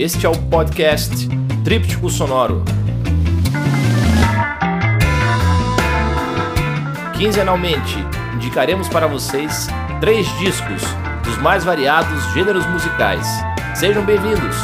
Este é o podcast Tríptico Sonoro. Quinzenalmente, indicaremos para vocês três discos dos mais variados gêneros musicais. Sejam bem-vindos!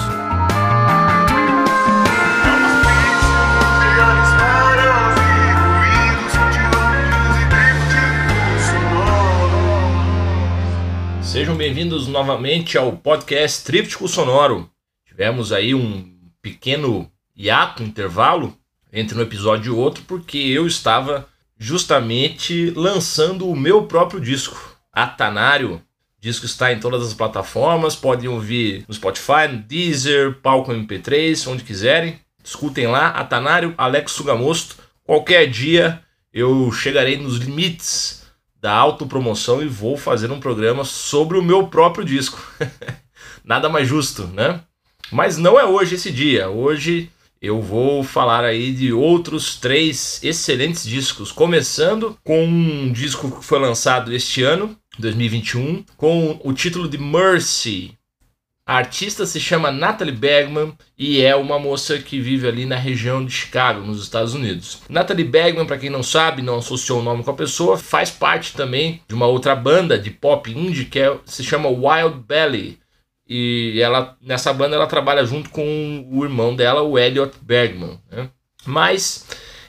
Sejam bem-vindos novamente ao podcast Tríptico Sonoro. Tivemos aí um pequeno hiato, intervalo entre um episódio e outro, porque eu estava justamente lançando o meu próprio disco, Atanário. O disco está em todas as plataformas, podem ouvir no Spotify, no Deezer, Palco MP3, onde quiserem. Escutem lá, Atanário, Alex Sugamosto. Qualquer dia eu chegarei nos limites da autopromoção e vou fazer um programa sobre o meu próprio disco. Nada mais justo, né? Mas não é hoje esse dia. Hoje eu vou falar aí de outros três excelentes discos, começando com um disco que foi lançado este ano, 2021, com o título de Mercy, a artista se chama Natalie Bergman e é uma moça que vive ali na região de Chicago, nos Estados Unidos. Natalie Bergman, para quem não sabe, não associou o nome com a pessoa, faz parte também de uma outra banda de pop indie que é, se chama Wild Belly. E ela nessa banda ela trabalha junto com o irmão dela, o Elliot Bergman. Né? Mas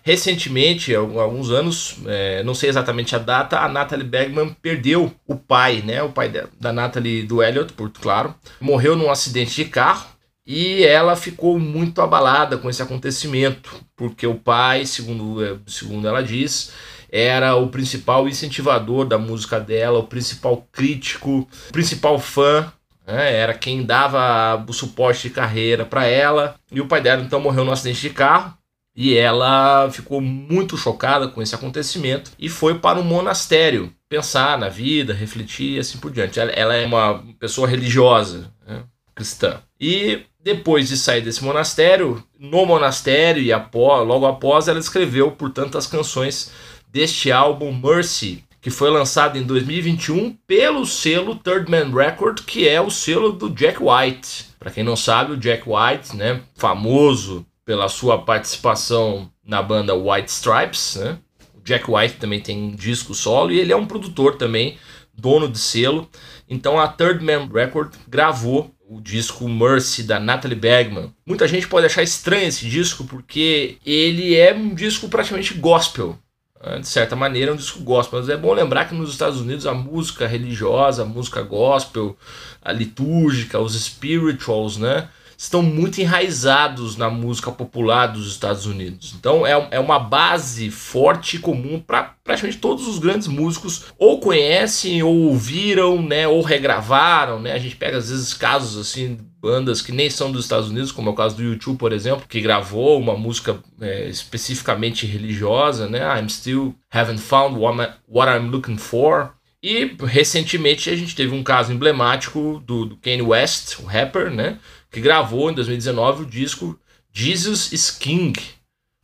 Recentemente, há alguns anos, é, não sei exatamente a data, a Natalie Bergman perdeu o pai, né? O pai da, Natalie do Elliot, por claro, morreu num acidente de carro e ela ficou muito abalada com esse acontecimento, porque o pai, segundo, é, segundo ela diz, era o principal incentivador da música dela, o principal crítico, o principal fã né? era quem dava o suporte de carreira para ela. E o pai dela então morreu num acidente de carro. E ela ficou muito chocada com esse acontecimento e foi para um monastério pensar na vida, refletir e assim por diante. Ela, ela é uma pessoa religiosa, né, cristã. E depois de sair desse monastério, no monastério e após, logo após, ela escreveu, portanto, as canções deste álbum Mercy, que foi lançado em 2021 pelo selo Third Man Record, que é o selo do Jack White. Para quem não sabe, o Jack White, né, famoso pela sua participação na banda White Stripes, né? O Jack White também tem um disco solo e ele é um produtor também, dono de selo. Então a Third Man Record gravou o disco Mercy da Natalie Bergman. Muita gente pode achar estranho esse disco porque ele é um disco praticamente gospel. Né? De certa maneira, é um disco gospel. Mas é bom lembrar que nos Estados Unidos a música religiosa, a música gospel, a litúrgica, os spirituals, né? Estão muito enraizados na música popular dos Estados Unidos. Então é, é uma base forte e comum para praticamente todos os grandes músicos ou conhecem ou ouviram, né, ou regravaram, né? A gente pega às vezes casos assim bandas que nem são dos Estados Unidos, como é o caso do YouTube, por exemplo, que gravou uma música é, especificamente religiosa, né? I'm still haven't found what, I'm looking for. E recentemente a gente teve um caso emblemático do, do Kanye West, o rapper, né? Que gravou em 2019 o disco Jesus is King,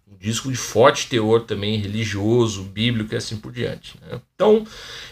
um disco de forte teor também religioso, bíblico e assim por diante. Né? Então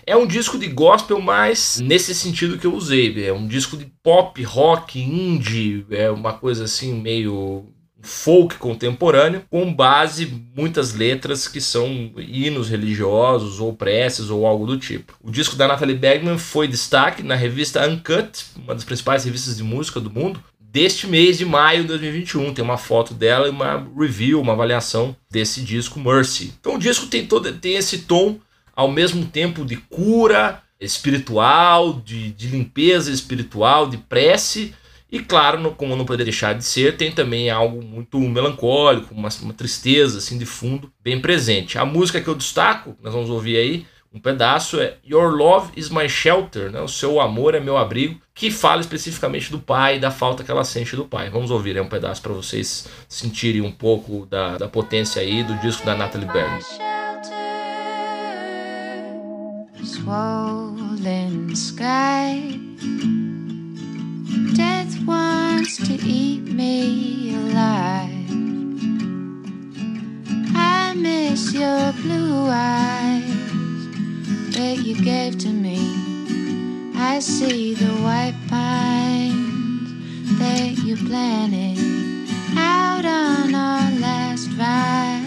é um disco de gospel, mas nesse sentido que eu usei, é um disco de pop, rock, indie, é uma coisa assim meio folk contemporâneo, com base muitas letras que são hinos religiosos ou preces ou algo do tipo. O disco da Natalie Bergman foi destaque na revista Uncut, uma das principais revistas de música do mundo, deste mês de maio de 2021. Tem uma foto dela e uma review, uma avaliação desse disco Mercy. Então o disco tem todo tem esse tom ao mesmo tempo de cura espiritual, de, de limpeza espiritual, de prece. E claro, como não poderia deixar de ser, tem também algo muito melancólico, uma, uma tristeza assim de fundo bem presente. A música que eu destaco, nós vamos ouvir aí, um pedaço é Your Love is My Shelter, né? o seu amor é meu abrigo, que fala especificamente do pai da falta que ela sente do pai. Vamos ouvir é um pedaço para vocês sentirem um pouco da, da potência aí do disco da Natalie Berry. Swollen sky Death wants to eat me alive I miss your blue eyes that you gave to me. I see the white pines that you you planning out on our last ride?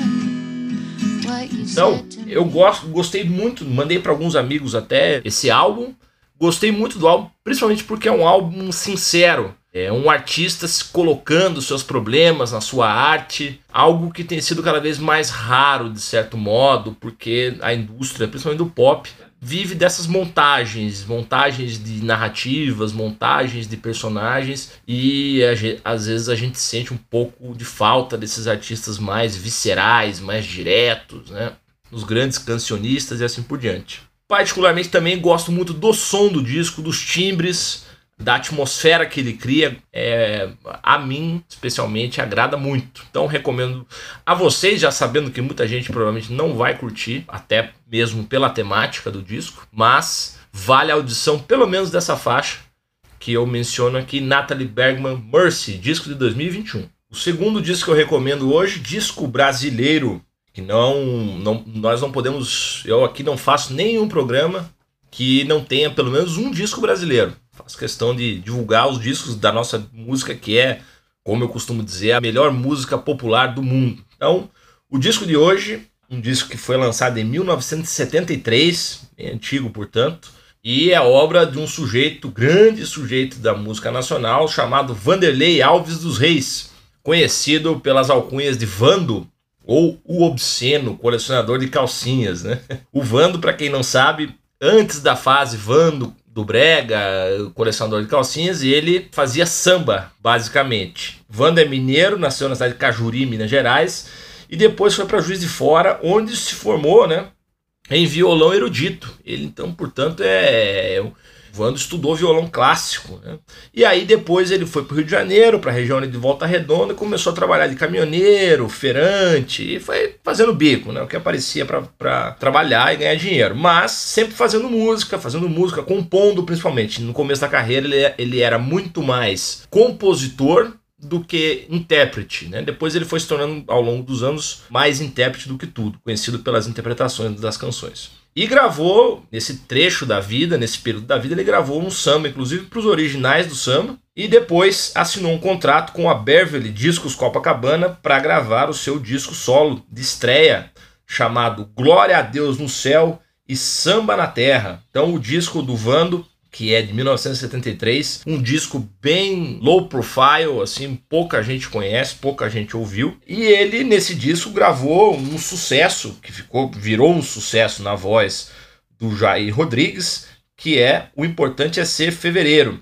Então, eu gosto, gostei muito, mandei para alguns amigos até esse álbum. Gostei muito do álbum, principalmente porque é um álbum sincero. É um artista se colocando seus problemas na sua arte, algo que tem sido cada vez mais raro de certo modo, porque a indústria, principalmente do pop, vive dessas montagens, montagens de narrativas, montagens de personagens e às vezes a gente sente um pouco de falta desses artistas mais viscerais, mais diretos, né? Os grandes cancionistas e assim por diante. Particularmente também gosto muito do som do disco, dos timbres, da atmosfera que ele cria, é, a mim especialmente agrada muito. Então recomendo a vocês, já sabendo que muita gente provavelmente não vai curtir, até mesmo pela temática do disco, mas vale a audição pelo menos dessa faixa que eu menciono aqui, Natalie Bergman Mercy, disco de 2021. O segundo disco que eu recomendo hoje, disco brasileiro, que não, não nós não podemos, eu aqui não faço nenhum programa que não tenha pelo menos um disco brasileiro faço questão de divulgar os discos da nossa música, que é, como eu costumo dizer, a melhor música popular do mundo. Então, o disco de hoje, um disco que foi lançado em 1973, bem antigo, portanto, e é obra de um sujeito, grande sujeito da música nacional, chamado Vanderlei Alves dos Reis, conhecido pelas alcunhas de Vando ou o Obsceno, colecionador de calcinhas. Né? O Vando, para quem não sabe, antes da fase Vando do Brega, colecionador de calcinhas, e ele fazia samba, basicamente. Wanda é mineiro, nasceu na cidade de Cajuri, Minas Gerais, e depois foi para Juiz de Fora, onde se formou, né, em violão erudito. Ele então, portanto, é, Vando estudou violão clássico. Né? E aí depois ele foi para o Rio de Janeiro, para a região de Volta Redonda, e começou a trabalhar de caminhoneiro, feirante, e foi fazendo bico, né? o que aparecia para trabalhar e ganhar dinheiro. Mas sempre fazendo música, fazendo música, compondo principalmente. No começo da carreira ele, ele era muito mais compositor do que intérprete. Né? Depois ele foi se tornando, ao longo dos anos, mais intérprete do que tudo, conhecido pelas interpretações das canções. E gravou, nesse trecho da vida, nesse período da vida, ele gravou um samba, inclusive para os originais do samba, e depois assinou um contrato com a Beverly Discos Copacabana para gravar o seu disco solo de estreia, chamado Glória a Deus no Céu e Samba na Terra. Então, o disco do Vando que é de 1973, um disco bem low profile, assim, pouca gente conhece, pouca gente ouviu. E ele nesse disco gravou um sucesso que ficou virou um sucesso na voz do Jair Rodrigues, que é O importante é ser fevereiro.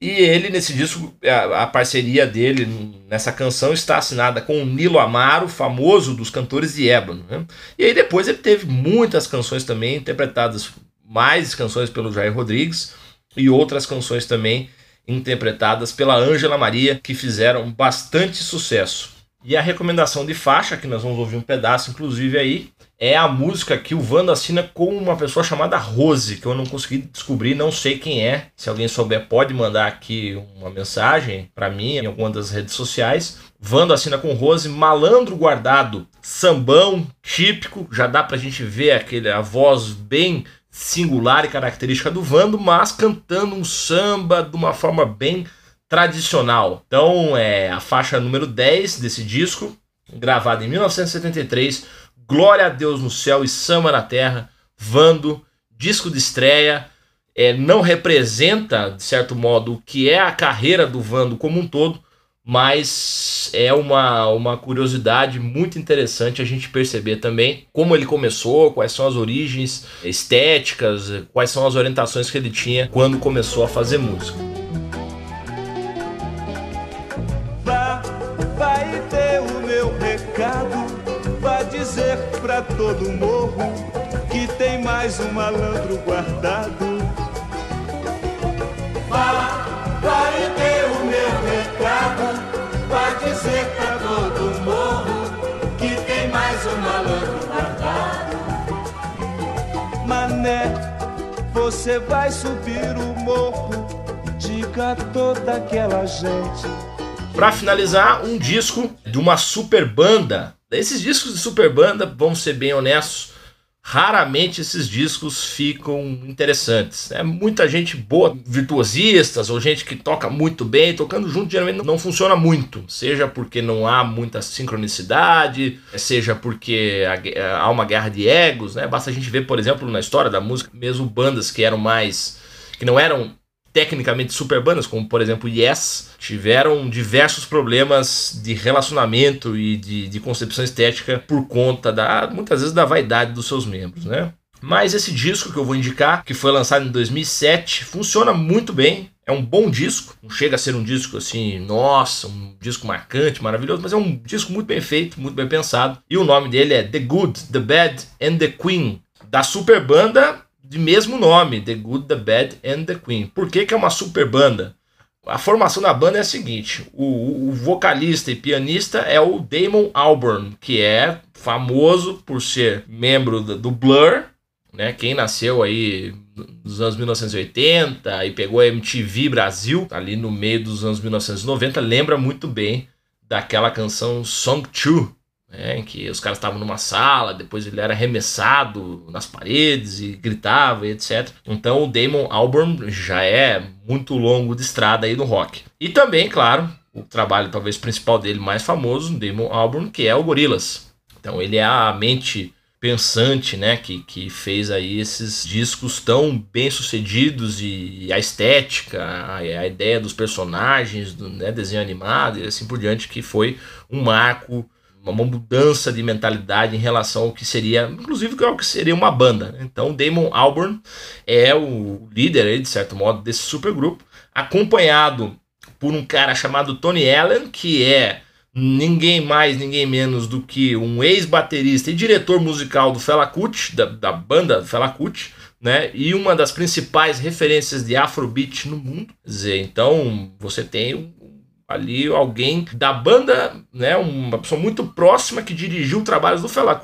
E ele, nesse disco, a, a, parceria dele nessa canção está assinada com o Nilo Amaro, famoso dos cantores de ébano. Né? E aí depois ele teve muitas canções também interpretadas mais canções pelo Jair Rodrigues e outras canções também interpretadas pela Ângela Maria que fizeram bastante sucesso. E a recomendação de faixa, que nós vamos ouvir um pedaço inclusive aí, é a música que o Vando assina com uma pessoa chamada Rose, que eu não consegui descobrir, não sei quem é. Se alguém souber, pode mandar aqui uma mensagem para mim em alguma das redes sociais. Vando assina com Rose, malandro guardado, sambão típico, já dá pra gente ver aquele a voz bem singular e característica do Vando, mas cantando um samba de uma forma bem tradicional. Então, é a faixa número 10 desse disco, gravada em 1973, Glória a Deus no céu e samba na terra, Vando, disco de estreia, é, não representa, de certo modo, o que é a carreira do Vando como um todo, mas é uma, uma curiosidade muito interessante a gente perceber também como ele começou, quais são as origens estéticas, quais são as orientações que ele tinha quando começou a fazer música. Vá, vai ter o meu recado, vá dizer pra todo morro que tem mais um malandro guardado. Vá, pra todo morro que tem mais um malandro guardado. Mané, você vai subir o morro, diga toda aquela gente. Pra finalizar, um disco de uma super banda. Esses discos de super banda, vamos ser bem honestos, raramente esses discos ficam interessantes. É muita gente boa, virtuosistas ou gente que toca muito bem, tocando junto geralmente não funciona muito, seja porque não há muita sincronicidade, seja porque há uma guerra de egos, né? Basta a gente ver, por exemplo, na história da música, mesmo bandas que eram mais que não eram tecnicamente super bandas, como por exemplo Yes, tiveram diversos problemas de relacionamento e de, de concepção estética por conta da muitas vezes da vaidade dos seus membros, né? Mas esse disco que eu vou indicar, que foi lançado em 2007, funciona muito bem. É um bom disco, não chega a ser um disco assim, nossa, um disco marcante, maravilhoso, mas é um disco muito bem feito, muito bem pensado. E o nome dele é The Good, The Bad and The Queen, da super banda de mesmo nome, The Good, The Bad and The Queen. Por que, que é uma super banda? A formação da banda é a seguinte: o, o, vocalista e pianista é o Damon Albarn, que é famoso por ser membro do, Blur, né? Quem nasceu aí nos anos 1980 e pegou a MTV Brasil ali no meio dos anos 1990 lembra muito bem daquela canção Song 2, né, em que os caras estavam numa sala, depois ele era arremessado nas paredes e gritava e etc. Então o Damon Albarn já é muito longo de estrada aí no rock. E também, claro, o trabalho talvez principal dele mais famoso, Damon Albarn, que é o Gorillaz. Então ele é a mente pensante, né, que, que fez aí esses discos tão bem sucedidos e, a estética, a, a ideia dos personagens, do né, desenho animado e assim por diante, que foi um marco uma mudança de mentalidade em relação ao que seria, inclusive ao que seria uma banda. Né? Então, Damon Albarn é o líder, de certo modo, desse supergrupo, acompanhado por um cara chamado Tony Allen, que é ninguém mais, ninguém menos do que um ex-baterista e diretor musical do Fela Kuti, da, da banda Fela Kuti, né? E uma das principais referências de Afrobeat no mundo. Quer dizer, então você tem ali alguém da banda, né, uma pessoa muito próxima que dirigiu trabalhos do Fela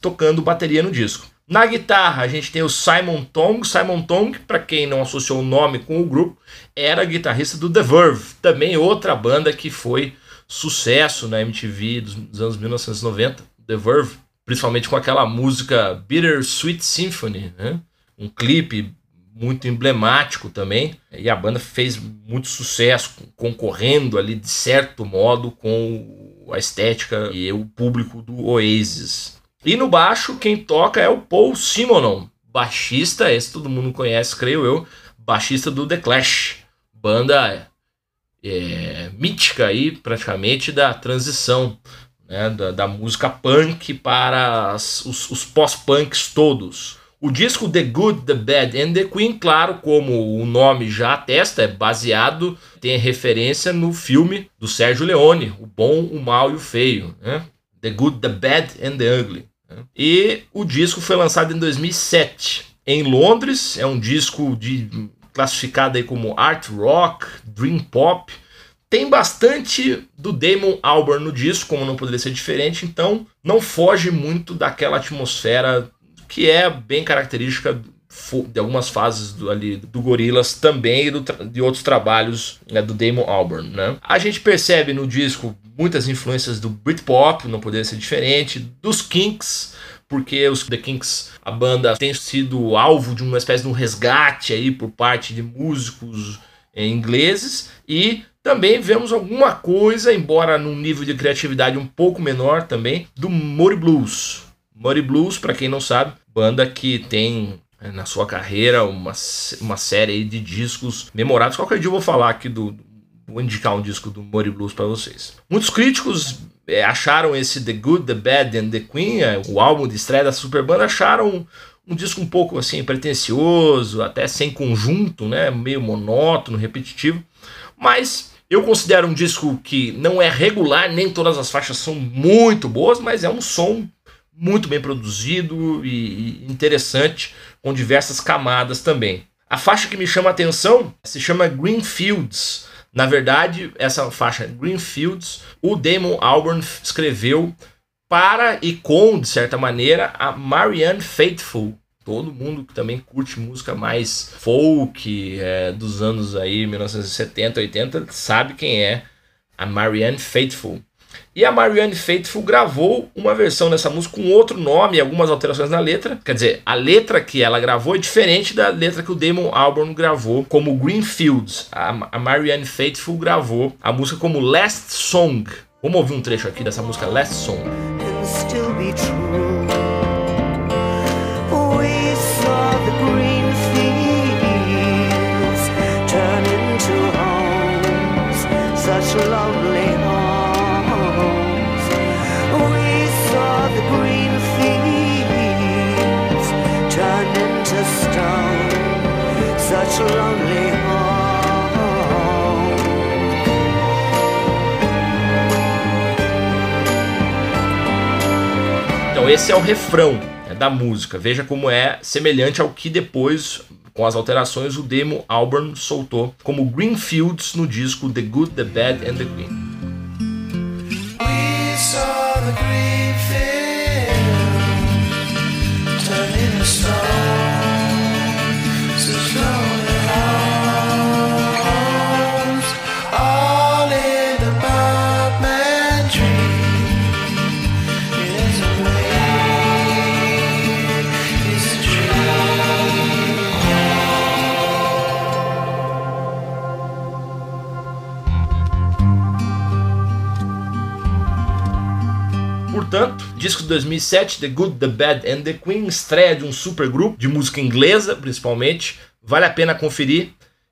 tocando bateria no disco. Na guitarra a gente tem o Simon Tong. Simon Tong, para quem não associou o nome com o grupo, era guitarrista do The Verve, também outra banda que foi sucesso na MTV dos anos 1990, The Verve, principalmente com aquela música Bitter Sweet Symphony, né? um clipe muito emblemático também. E a banda fez muito sucesso, concorrendo ali de certo modo com a estética e o público do Oasis. E no baixo, quem toca é o Paul Simonon, baixista, esse todo mundo conhece, creio eu, baixista do The Clash, banda é, mítica aí, praticamente, da transição né, da, da música punk para as, os, os pós-punks todos. O disco The Good, The Bad and The Queen, claro, como o nome já atesta, é baseado, tem referência no filme do Sérgio Leone, O Bom, o Mal e o Feio. Né? The Good, The Bad and The Ugly. Né? E o disco foi lançado em 2007 em Londres. É um disco de, classificado aí como art rock, dream pop. Tem bastante do Damon Albarn no disco, como não poderia ser diferente, então não foge muito daquela atmosfera que é bem característica de algumas fases do, ali do Gorillaz também e do, de outros trabalhos né, do Damon Albarn. Né? A gente percebe no disco muitas influências do Britpop, não poderia ser diferente, dos Kinks, porque os The Kinks, a banda, tem sido alvo de uma espécie de um resgate aí por parte de músicos eh, ingleses e também vemos alguma coisa, embora num nível de criatividade um pouco menor também, do Mori Blues. Mori Blues, para quem não sabe, Banda que tem é, na sua carreira uma, uma série de discos memoráveis. Qualquer dia eu vou falar aqui do. Vou indicar um disco do Mori Blues para vocês. Muitos críticos é, acharam esse The Good, The Bad and The Queen, é, o álbum de estreia da Superbanda, acharam um disco um pouco assim pretencioso, até sem conjunto, né, meio monótono, repetitivo. Mas eu considero um disco que não é regular, nem todas as faixas são muito boas, mas é um som muito bem produzido e interessante, com diversas camadas também. A faixa que me chama a atenção se chama Greenfields. Na verdade, essa faixa Greenfields, o Damon Albarn escreveu para e com, de certa maneira, a Marianne Faithful. Todo mundo que também curte música mais folk é, dos anos aí 1970, 80 sabe quem é a Marianne Faithful. E a Marianne Faithfull gravou uma versão dessa música com outro nome e algumas alterações na letra. Quer dizer, a letra que ela gravou é diferente da letra que o Damon Albarn gravou como Greenfields. A, Marianne Faithfull gravou a música como Last Song. Vamos ouvir um trecho aqui dessa música Last Song. Então esse é o refrão né, da música. Veja como é semelhante ao que depois com as alterações, o demo Auburn soltou como Greenfields no disco The Good, The Bad and The Queen. Portanto, disco de 2007, The Good, The Bad and The Queen, estreia de um supergrupo de música inglesa, principalmente. Vale a pena conferir.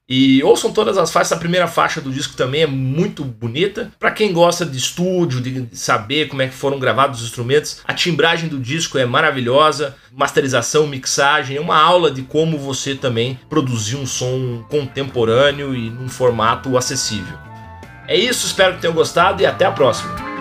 E ouçam todas as faixas, a primeira faixa do disco também é muito bonita. Para quem gosta de estúdio, de saber como é que foram gravados os instrumentos, a timbragem do disco é maravilhosa, masterização, mixagem, é uma aula de como você também produzir um som contemporâneo e num formato acessível. É isso, espero que tenham gostado e até a próxima.